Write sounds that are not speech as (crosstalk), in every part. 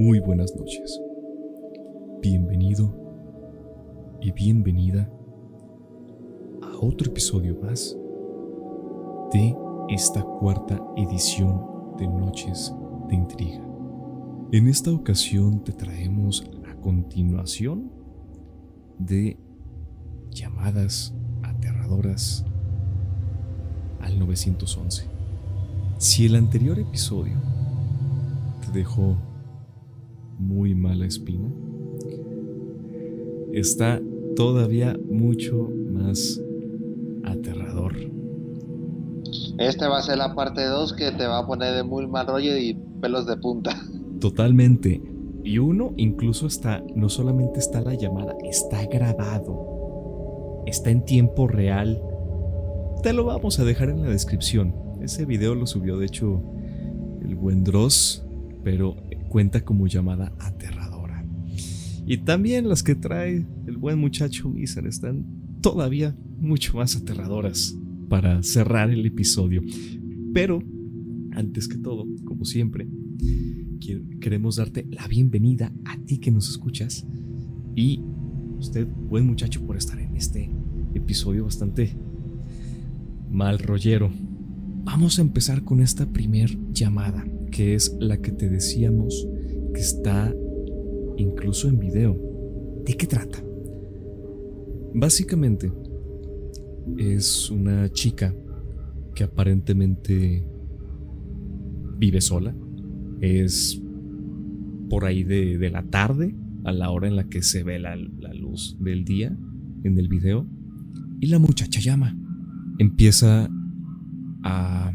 Muy buenas noches. Bienvenido y bienvenida a otro episodio más de esta cuarta edición de Noches de Intriga. En esta ocasión te traemos la continuación de llamadas aterradoras al 911. Si el anterior episodio te dejó muy mala espina, está todavía mucho más aterrador. Esta va a ser la parte 2 que te va a poner de muy mal rollo y pelos de punta. Totalmente. Y uno incluso está, no solamente está la llamada, está grabado. Está en tiempo real. Te lo vamos a dejar en la descripción. Ese video lo subió de hecho el buen Dross, pero cuenta como llamada aterradora. Y también las que trae el buen muchacho Miser están todavía mucho más aterradoras para cerrar el episodio. Pero, antes que todo, como siempre, queremos darte la bienvenida a ti que nos escuchas y usted, buen muchacho, por estar en este episodio bastante mal rollero. Vamos a empezar con esta primer llamada, que es la que te decíamos que está incluso en video. ¿De qué trata? Básicamente es una chica que aparentemente vive sola. Es por ahí de, la tarde, a la hora en la que se ve la, la luz del día en el video. Y la muchacha llama. Empieza a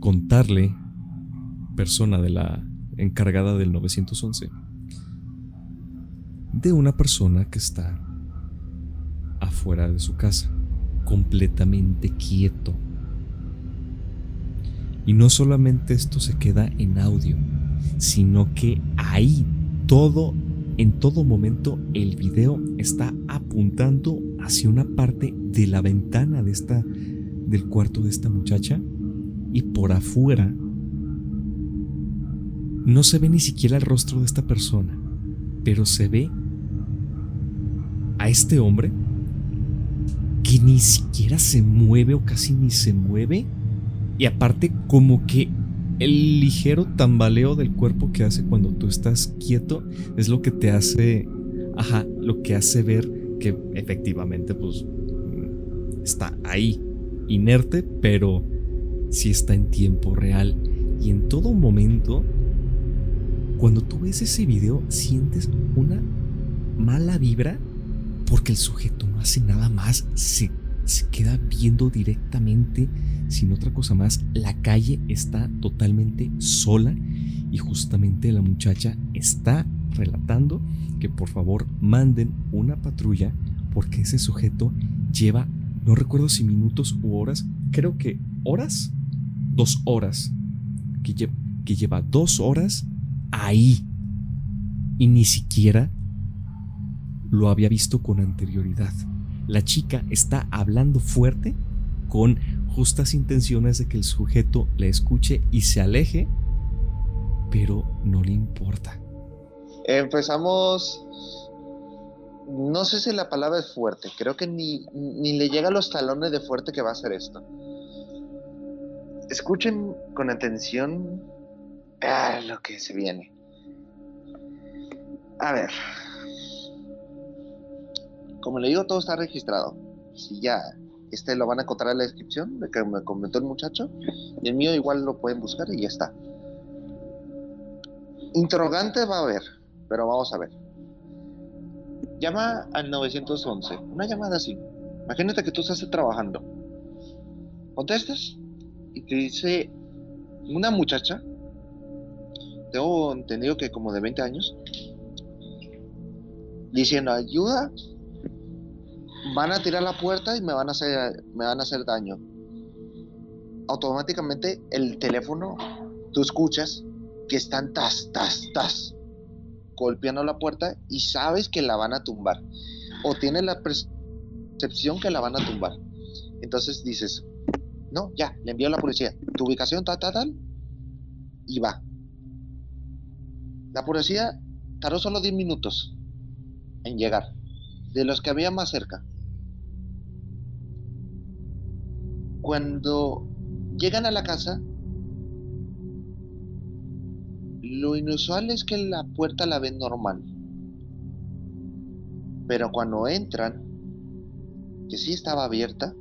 contarle, persona de la encargada del 911, de una persona que está afuera de su casa, completamente quieto. Y no solamente esto se queda en audio, sino que ahí todo, en todo momento, el video está apuntando hacia una parte de la ventana de esta del cuarto de esta muchacha y por afuera no se ve ni siquiera el rostro de esta persona, pero se ve a este hombre que ni siquiera se mueve o casi ni se mueve. Y aparte como que el ligero tambaleo del cuerpo que hace cuando tú estás quieto es lo que te hace, ajá, lo que hace ver que efectivamente pues está ahí inerte, pero si está en tiempo real. Y en todo momento, cuando tú ves ese video, sientes una mala vibra porque el sujeto no hace nada más, se, se queda viendo directamente, sin otra cosa más. La calle está totalmente sola y justamente la muchacha está relatando que por favor manden una patrulla porque ese sujeto lleva no recuerdo si minutos u horas, creo que horas, dos horas, que, lleva dos horas ahí y ni siquiera lo había visto con anterioridad. La chica está hablando fuerte con justas intenciones de que el sujeto le escuche y se aleje, pero no le importa. Empezamos no sé si la palabra es fuerte, creo que ni, le llega a los talones de fuerte que va a ser esto. Escuchen con atención ah, lo que se viene. A ver. Como le digo, todo está registrado. Si ya este lo van a encontrar en la descripción de que me comentó el muchacho. Y el mío igual lo pueden buscar y ya está. Interrogante va a haber, pero vamos a ver. Llama al 911. Una llamada así. Imagínate que tú estás trabajando. Contestas y te dice una muchacha. Tengo entendido que como de 20 años. Diciendo ayuda. Van a tirar la puerta y me van a hacer, me van a hacer daño. Automáticamente el teléfono, tú escuchas que están tas, tas, tas golpeando la puerta y sabes que la van a tumbar. O tienes la percepción que la van a tumbar. Entonces dices, no, ya, le envío a la policía. Tu ubicación, tal, tal, tal. Y va. La policía tardó solo 10 minutos en llegar, de los que había más cerca. Cuando llegan a la casa, lo inusual es que la puerta la ven normal. Pero cuando entran, que sí estaba abierta,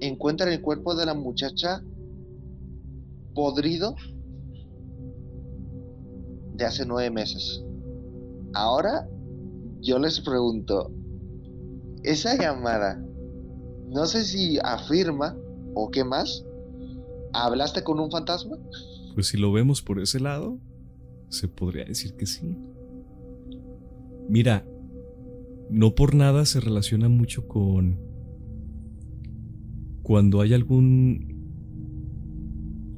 encuentran el cuerpo de la muchacha podrido de hace nueve meses. Ahora yo les pregunto, esa llamada, no sé si afirma o qué más, ¿hablaste con un fantasma? Pues si lo vemos por ese lado, se podría decir que sí. Mira, no por nada se relaciona mucho con cuando hay algún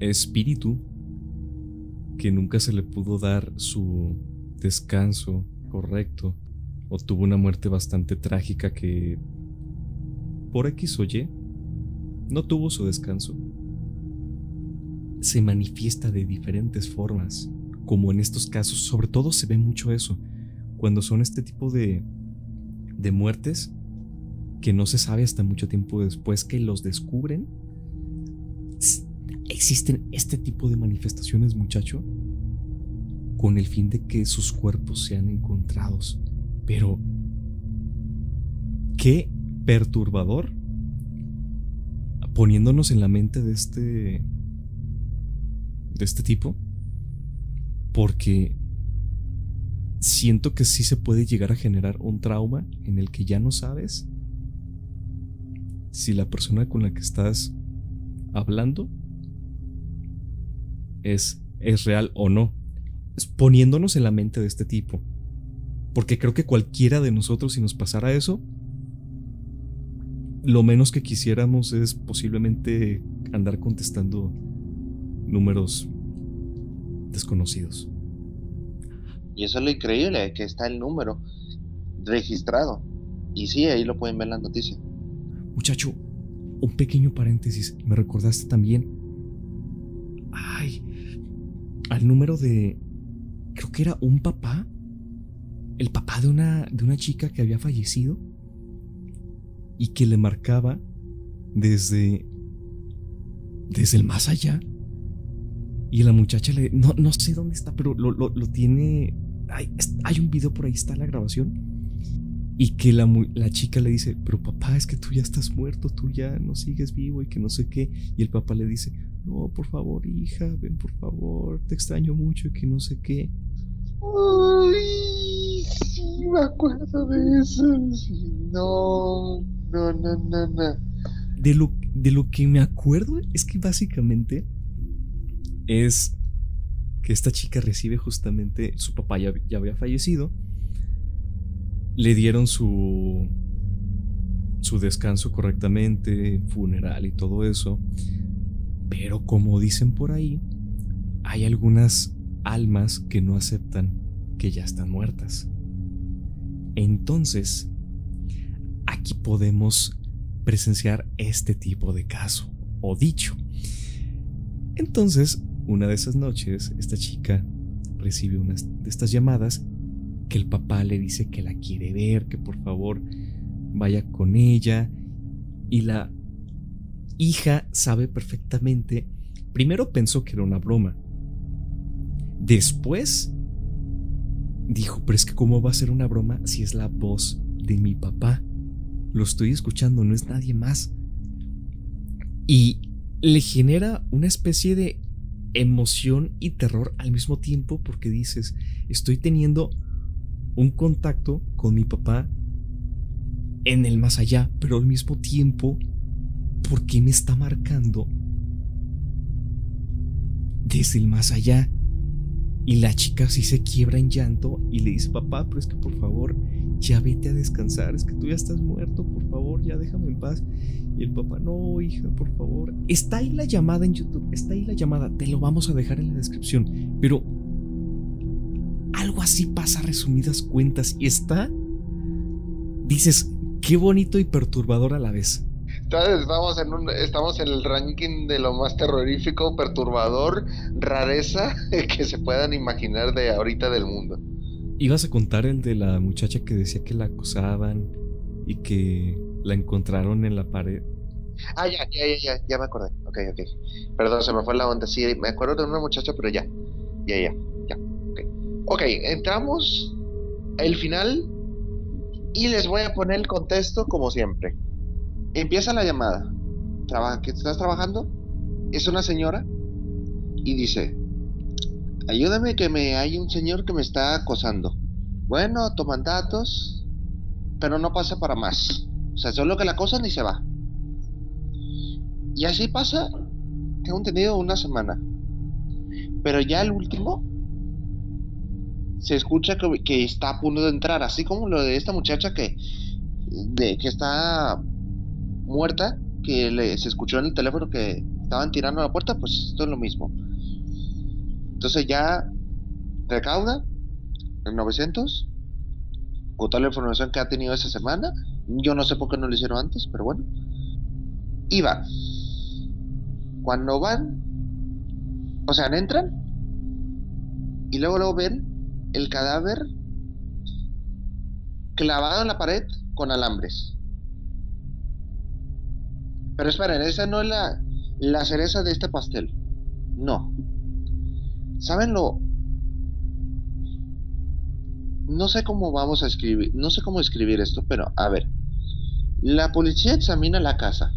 espíritu que nunca se le pudo dar su descanso correcto o tuvo una muerte bastante trágica que por X o Y no tuvo su descanso. Se manifiesta de diferentes formas, como en estos casos, sobre todo se ve mucho eso, cuando son este tipo de, de muertes que no se sabe hasta mucho tiempo después que los descubren. Existen este tipo de manifestaciones, muchacho, con el fin de que sus cuerpos sean encontrados. Pero, qué perturbador poniéndonos en la mente de este de este tipo porque siento que sí se puede llegar a generar un trauma en el que ya no sabes si la persona con la que estás hablando es, es real o no. poniéndonos en la mente de este tipo. Porque creo que cualquiera de nosotros, si nos pasara eso, lo menos que quisiéramos es posiblemente andar contestando números desconocidos. Y eso es lo increíble, que está el número registrado. Y sí, ahí lo pueden ver en la noticia. Muchacho, un pequeño paréntesis. Me recordaste también. Ay, al número de. Creo que era un papá. El papá de una, de una chica que había fallecido. Y que le marcaba desde. Desde el más allá. Y la muchacha le. No, no sé dónde está, pero lo, lo, lo tiene. Hay, hay un video por ahí, está la grabación y que la, la, chica le dice, pero papá, es que tú ya estás muerto, tú ya no sigues vivo y que no sé qué. Y el papá le dice, no, por favor, hija, ven por favor, te extraño mucho y que no sé qué. Ay, sí, me acuerdo de eso. no, no, no, no, no. De lo, de lo que me acuerdo es que básicamente es que esta chica recibe justamente, su papá ya, había fallecido le dieron su su descanso correctamente, funeral y todo eso. Pero como dicen por ahí, hay algunas almas que no aceptan que ya están muertas. Entonces, aquí podemos presenciar este tipo de caso o dicho. Entonces, una de esas noches, esta chica recibe una de estas llamadas que el papá le dice que la quiere ver, que por favor vaya con ella. Y la hija sabe perfectamente, primero pensó que era una broma. Después dijo, pero es que cómo va a ser una broma si es la voz de mi papá. Lo estoy escuchando, no es nadie más. Y le genera una especie de emoción y terror al mismo tiempo porque dices, estoy teniendo un contacto con mi papá en el más allá, pero al mismo tiempo, ¿por qué me está marcando desde el más allá? Y la chica sí se quiebra en llanto y le dice, papá, pero es que por favor, ya vete a descansar, es que tú ya estás muerto, por favor, ya déjame en paz. Y el papá, no, hija, por favor. Está ahí la llamada en YouTube, está ahí la llamada, te lo vamos a dejar en la descripción. Pero algo así pasa resumidas cuentas y está, dices, qué bonito y perturbador a la vez. Estamos en, un, estamos en el ranking de lo más terrorífico, perturbador, rareza (laughs) que se puedan imaginar de ahorita del mundo. Ibas a contar el de la muchacha que decía que la acosaban y que la encontraron en la pared. Ah, ya, ya, ya, ya, ya me acordé. Ok, ok. Perdón, se me fue la onda. Sí, me acuerdo de una muchacha, pero ya. Ya, ya, ya. Ok, entramos el final y les voy a poner el contexto como siempre. Empieza la llamada. Trabaja, ¿qué estás trabajando? Es una señora y dice, ayúdame que me hay un señor que me está acosando. Bueno, toman datos, pero no pasa para más. O sea, solo que la acosan y se va. Y así pasa, tengo entendido, una semana. Pero ya el último, se escucha que, está a punto de entrar, así como lo de esta muchacha que, de, que está muerta que le, se escuchó en el teléfono que estaban tirando a la puerta, pues esto es lo mismo. Entonces ya recauda el 900 con toda la información que ha tenido esa semana. Yo no sé por qué no lo hicieron antes, pero bueno. Y va. Cuando van, o sea, entran y luego luego ven el cadáver clavado en la pared con alambres. Pero esperen, esa no es la, la cereza de este pastel. No. ¿Saben lo? No sé cómo vamos a escribir, no sé cómo escribir esto, pero a ver. La policía examina la casa.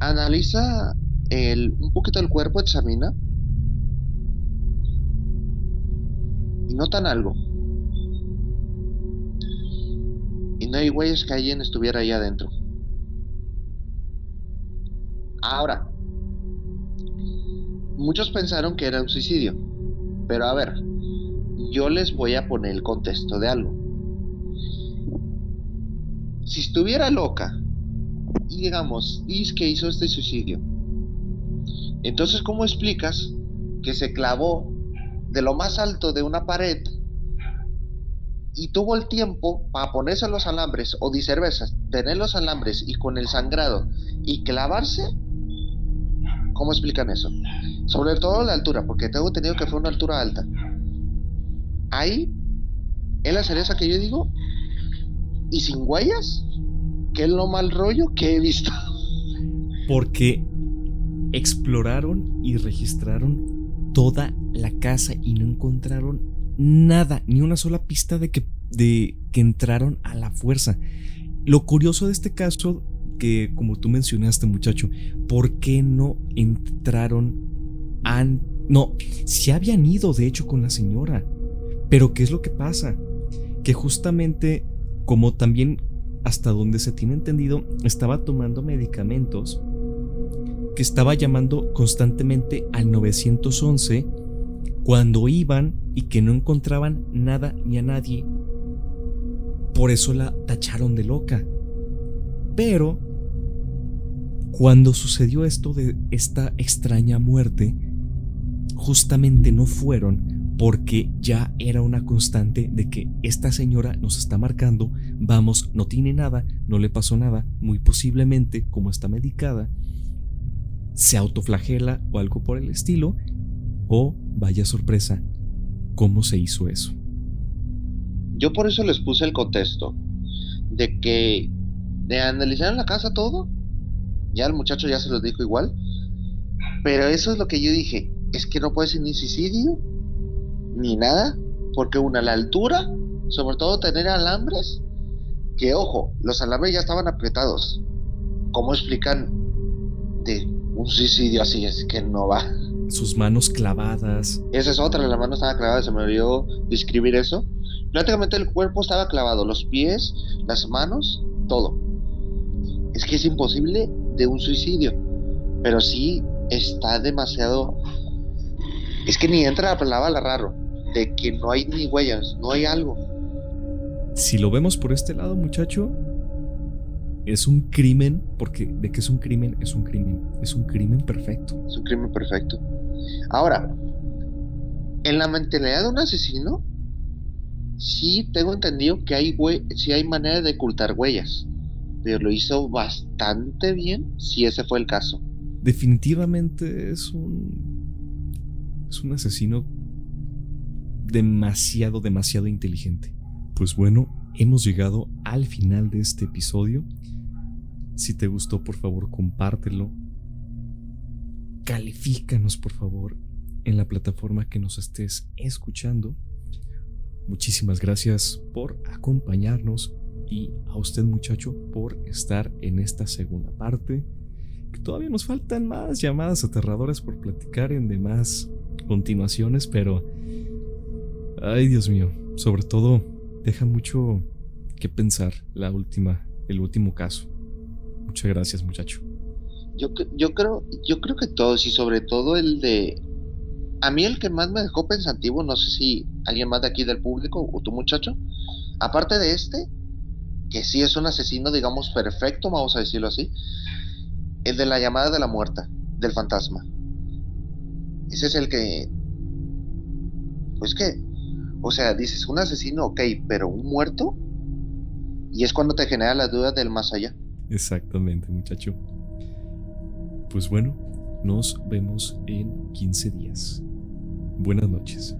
Analiza el, un poquito el cuerpo, examina. Y notan algo. Y no hay huellas que alguien estuviera ahí adentro. Ahora, muchos pensaron que era un suicidio, pero a ver, yo les voy a poner el contexto de algo. Si estuviera loca y digamos, dice que hizo este suicidio, entonces ¿cómo explicas que se clavó de lo más alto de una pared y tuvo el tiempo para ponerse los alambres o cervezas, tener los alambres y con el sangrado y clavarse ¿Cómo explican eso? Sobre todo la altura, porque tengo entendido que fue una altura alta. Ahí es la cereza que yo digo, y sin huellas, que es lo mal rollo que he visto. Porque exploraron y registraron toda la casa y no encontraron nada, ni una sola pista de que, de que entraron a la fuerza. Lo curioso de este caso que, como tú mencionaste, muchacho, ¿por qué no entraron no, se habían ido de hecho con la señora. Pero ¿qué es lo que pasa? Que justamente, como también hasta donde se tiene entendido, estaba tomando medicamentos, que estaba llamando constantemente al 911 cuando iban y que no encontraban nada ni a nadie. Por eso la tacharon de loca. Pero cuando sucedió esto de esta extraña muerte, justamente no fueron porque ya era una constante de que esta señora nos está marcando, vamos, no tiene nada, no le pasó nada, muy posiblemente, como está medicada, se autoflagela o algo por el estilo, o vaya sorpresa, ¿cómo se hizo eso? Yo por eso les puse el contexto de que de analizar en la casa todo ya el muchacho ya se lo dijo igual. Pero eso es lo que yo dije. Es que no puede ser ni suicidio, ni nada. Porque una, la altura, sobre todo tener alambres. Que ojo, los alambres ya estaban apretados. ¿Cómo explican de un suicidio así? Es que no va. Sus manos clavadas. Esa es otra, la mano estaba clavada, se me olvidó describir eso. Prácticamente el cuerpo estaba clavado, los pies, las manos, todo. Es que es imposible de un suicidio, pero sí está demasiado... Es que ni entra la palabra raro, de que no hay ni huellas, no hay algo. Si lo vemos por este lado, muchacho, es un crimen, porque de que es un crimen, es un crimen, es un crimen perfecto. Es un crimen perfecto. Ahora, en la mentalidad de un asesino, sí tengo entendido que hay, sí hay manera de ocultar huellas pero lo hizo bastante bien si ese fue el caso. Definitivamente es un. Es un asesino demasiado, demasiado inteligente. Pues bueno, hemos llegado al final de este episodio. Si te gustó, por favor, compártelo. Califícanos, por favor, en la plataforma que nos estés escuchando. Muchísimas gracias por acompañarnos y a usted muchacho por estar en esta segunda parte. Que todavía nos faltan más llamadas aterradoras por platicar en demás continuaciones, pero... Ay Dios mío, sobre todo deja mucho que pensar la última, el último caso. Muchas gracias muchacho. Yo, yo, creo, yo creo que todos y sobre todo el de... A mí el que más me dejó pensativo, no sé si alguien más de aquí del público o tu muchacho, aparte de este, que sí es un asesino, digamos, perfecto, vamos a decirlo así, el de la llamada de la muerta, del fantasma. Ese es el que... Pues que... O sea, dices, un asesino, ok, pero un muerto. Y es cuando te genera la duda del más allá. Exactamente, muchacho. Pues bueno, nos vemos en 15 días. Buenas noches.